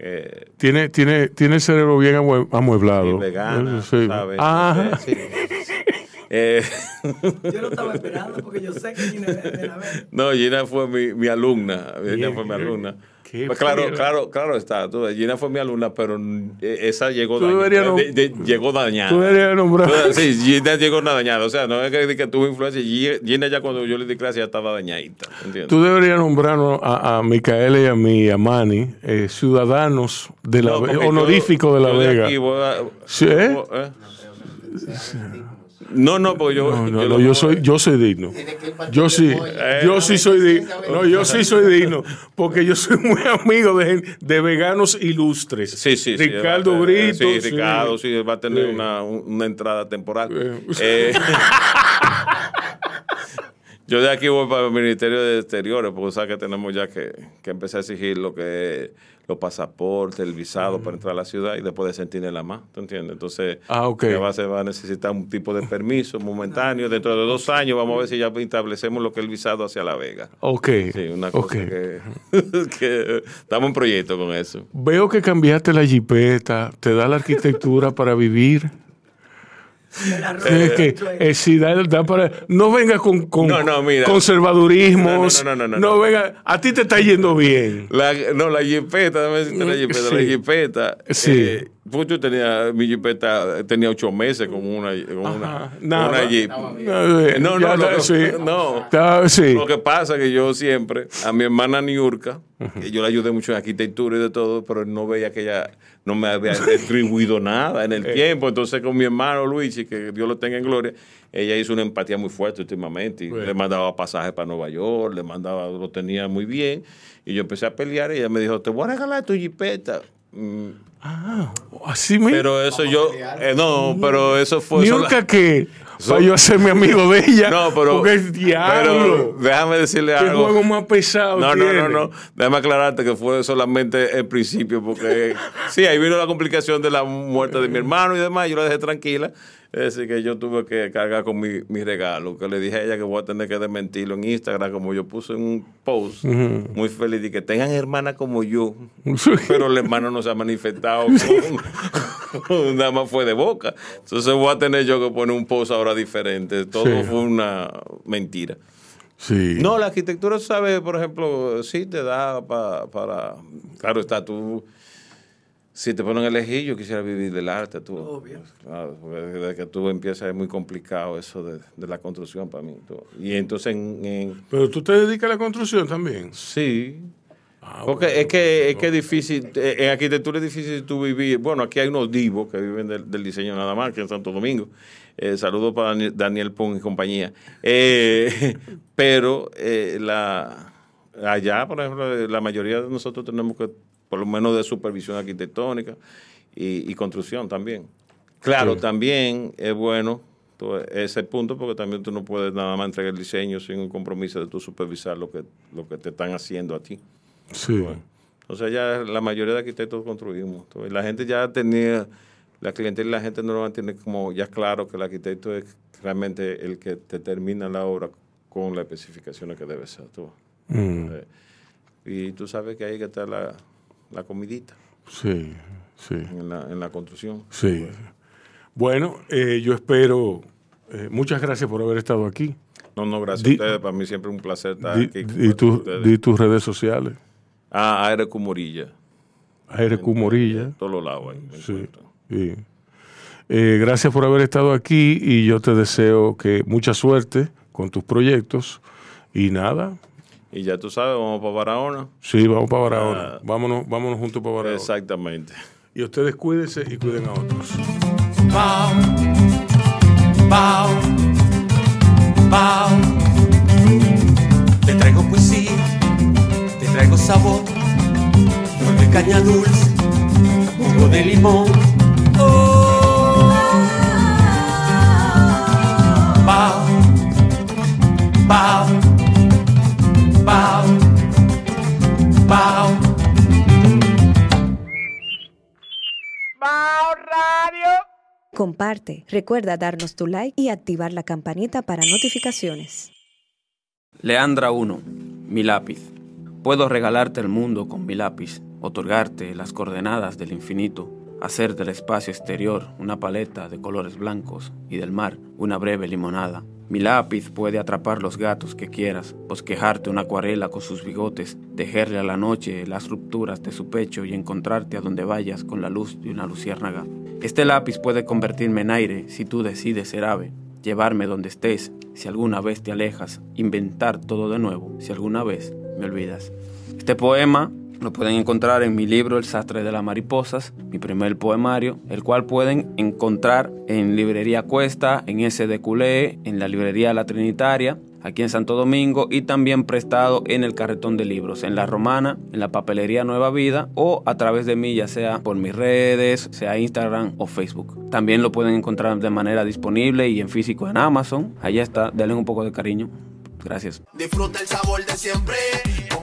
eh, Tiene, tiene, tiene el cerebro bien amue- amueblado. y vegana, Sí. ¿sabes? Ah, Entonces, sí. Eh, Yo lo estaba esperando porque yo sé que Gina es de la vez. no, Gina fue mi, mi alumna. Gina fue mi alumna. qué Pues claro, claro, claro está. Gina fue mi alumna, pero eh, esa llegó Tú dañada. no- de- de- llegó dañada. Tú deberías nombrar. Sí, Gina llegó dañada. O sea, no es que, que tuvo influencia. Gi- Gina ya cuando yo le di clase ya estaba dañadita. ¿entiendes? Tú deberías nombrarnos a, a Micaela y a mí, y a Manny, eh, ciudadanos de la No, Ve- porque yo- honorífico de La yo Vega. aquí voy a- Sí, ¿eh? ¿eh? No, no, porque yo. No, no, yo no, yo soy, yo soy digno. Yo sí, yo sí soy digno. No, yo sí soy digno, porque yo soy muy amigo de, de veganos ilustres. Sí, sí, sí. Ricardo Brito. Sí, Ricardo, sí, va a tener Sí. una, un- una entrada temporal. Eh, yo de aquí voy para el Ministerio de Exteriores, porque sabes que tenemos ya que, que empezar a exigir lo que es los pasaportes, el visado para entrar a la ciudad y después de sentinela más, ¿tú entiendes? Entonces, Ah, ok. que va, a- se va a necesitar un tipo de permiso momentáneo. Dentro de dos años vamos a ver si ya establecemos lo que es el visado hacia La Vega. Ok. Sí, una cosa ok. que, que estamos en proyecto con eso. Veo que cambiaste la jipeta, te da la arquitectura para vivir. Es que eh, sí, da, da para. No venga con, con No, no, mira. conservadurismos. No, no, no, no, no, no. venga. A ti te está yendo bien. La, no, la jipeta, déjame decirte la jipeta. La Sí. jipeta. Sí. eh, pues yo tenía, mi jipeta tenía ocho meses con una, con una, nada. una jeep. Eh, No, no, está, lo- sí. no. Lo que pasa es que yo siempre, a mi hermana Niurka, que yo la ayudé mucho en arquitectura y de todo, pero no veía que ella no me había retribuido nada en el tiempo. Entonces, con mi hermano Luigi, que Dios lo tenga en gloria, ella hizo una empatía muy fuerte últimamente. Y Bueno. le mandaba pasajes para Nueva York, le mandaba, lo tenía muy bien. Y yo empecé a pelear y ella me dijo, te voy a regalar tu jipeta. Mm, Ah, así mismo. Pero eso yo, eh, no, pero eso fue... Nunca que Eso- para yo hacerme amigo de ella. No, pero. Porque es diablo. pero déjame decirle Qué algo. juego más pesado. No, no, no, no. Déjame aclararte que fue solamente el principio, porque sí, ahí vino la complicación de la muerte de mi hermano y demás. Yo la dejé tranquila. Es decir, que yo tuve que cargar con mi, mi regalo, que le dije a ella que voy a tener que desmentirlo en Instagram, como yo puse un post muy feliz, y que tengan hermanas como yo, pero el hermano no se ha manifestado, con- nada más fue de boca. Entonces voy a tener yo que poner un post ahora diferente. Todo Sí. fue una mentira. Sí. No, la arquitectura, ¿sabes? Por ejemplo, sí te da pa- para... Claro está, tú... Si te ponen a elegir, yo quisiera vivir del arte, tú. Obvio. Claro, porque desde que tú empiezas es muy complicado eso de, de la construcción para mí. tú. Y entonces en... en- Pero tú te dedicas a la construcción también. sí. Ah, Porque bueno. es que es que es difícil, eh, en arquitectura es difícil tú vivir. Bueno, aquí hay unos divos que viven del, del diseño nada más, que en Santo Domingo. Eh, saludos para Dani- Daniel Pong y compañía. Eh, pero eh, la allá, por ejemplo, la mayoría de nosotros tenemos que, por lo menos de supervisión arquitectónica y, y construcción también. Claro, Sí. también es bueno ese punto porque también tú no puedes nada más entregar el diseño sin un compromiso de tú supervisar lo que, lo que te están haciendo a ti. Sí. O sea, ya la mayoría de arquitectos construimos. Entonces, la gente ya tenía, la clientela y la gente no tiene como ya claro que el arquitecto es realmente el que te termina la obra con las especificaciones que debe ser. tú. Mm, Eh, y tú sabes que ahí que está la, la comidita sí, sí, en la, en la construcción. sí. Bueno, eh, yo espero. eh, muchas gracias por haber estado aquí. No, no, gracias Di- a ustedes. Para mí siempre un placer estar Di, aquí. tu- di tus redes sociales. Ah, ARQ Morilla. ARQ Morilla. En todos los lados ahí. Sí. sí. Eh, gracias por haber estado aquí y yo te deseo que mucha suerte con tus proyectos. Y nada, Y ya tú sabes, vamos para Barahona. sí, vamos para Barahona. Ah. Vámonos, vámonos juntos para Barahona. Exactamente. Y ustedes cuídense y cuiden a otros. Pau, pau, pau. Te traigo poesía, te traigo sabor, flor de caña dulce, jugo de limón. Pau. Comparte, recuerda darnos tu like y activar la campanita para notificaciones. Leandra 1. Mi lápiz. Puedo regalarte el mundo con mi lápiz, otorgarte las coordenadas del infinito, hacer del espacio exterior una paleta de colores blancos y del mar una breve limonada. Mi lápiz puede atrapar los gatos que quieras, bosquejarte una acuarela con sus bigotes, tejerle a la noche las rupturas de su pecho y encontrarte a donde vayas con la luz de una luciérnaga. Este lápiz puede convertirme en aire si tú decides ser ave, llevarme donde estés si alguna vez te alejas, inventar todo de nuevo si alguna vez me olvidas. Este poema Lo pueden encontrar en mi libro El sastre de las mariposas, mi primer poemario, el cual pueden encontrar en Librería Cuesta, en SD Culé, en la Librería La Trinitaria, aquí en Santo Domingo y también prestado en el carretón de libros, en La Romana, en la papelería Nueva Vida o a través de mí, ya sea por mis redes, sea Instagram o Facebook. También lo pueden encontrar de manera disponible y en físico en Amazon. Allá está, denle un poco de cariño. Gracias. Disfruta el sabor de siempre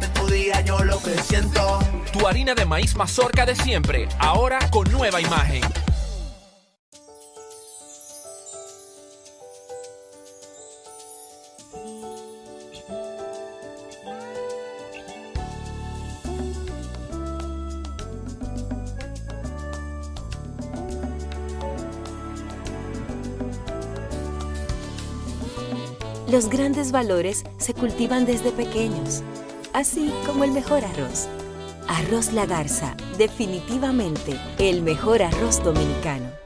Es tu día, yo lo que siento. Tu harina de maíz mazorca de siempre, ahora con nueva imagen. Los grandes valores se cultivan desde pequeños, así como el mejor arroz. Arroz La Garza, definitivamente el mejor arroz dominicano.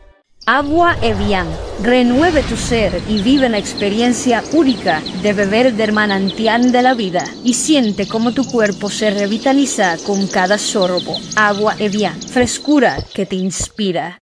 Agua Evian. Renueve tu ser y vive la experiencia única de beber del manantial de la vida y siente cómo tu cuerpo se revitaliza con cada sorbo. Agua Evian. Frescura que te inspira.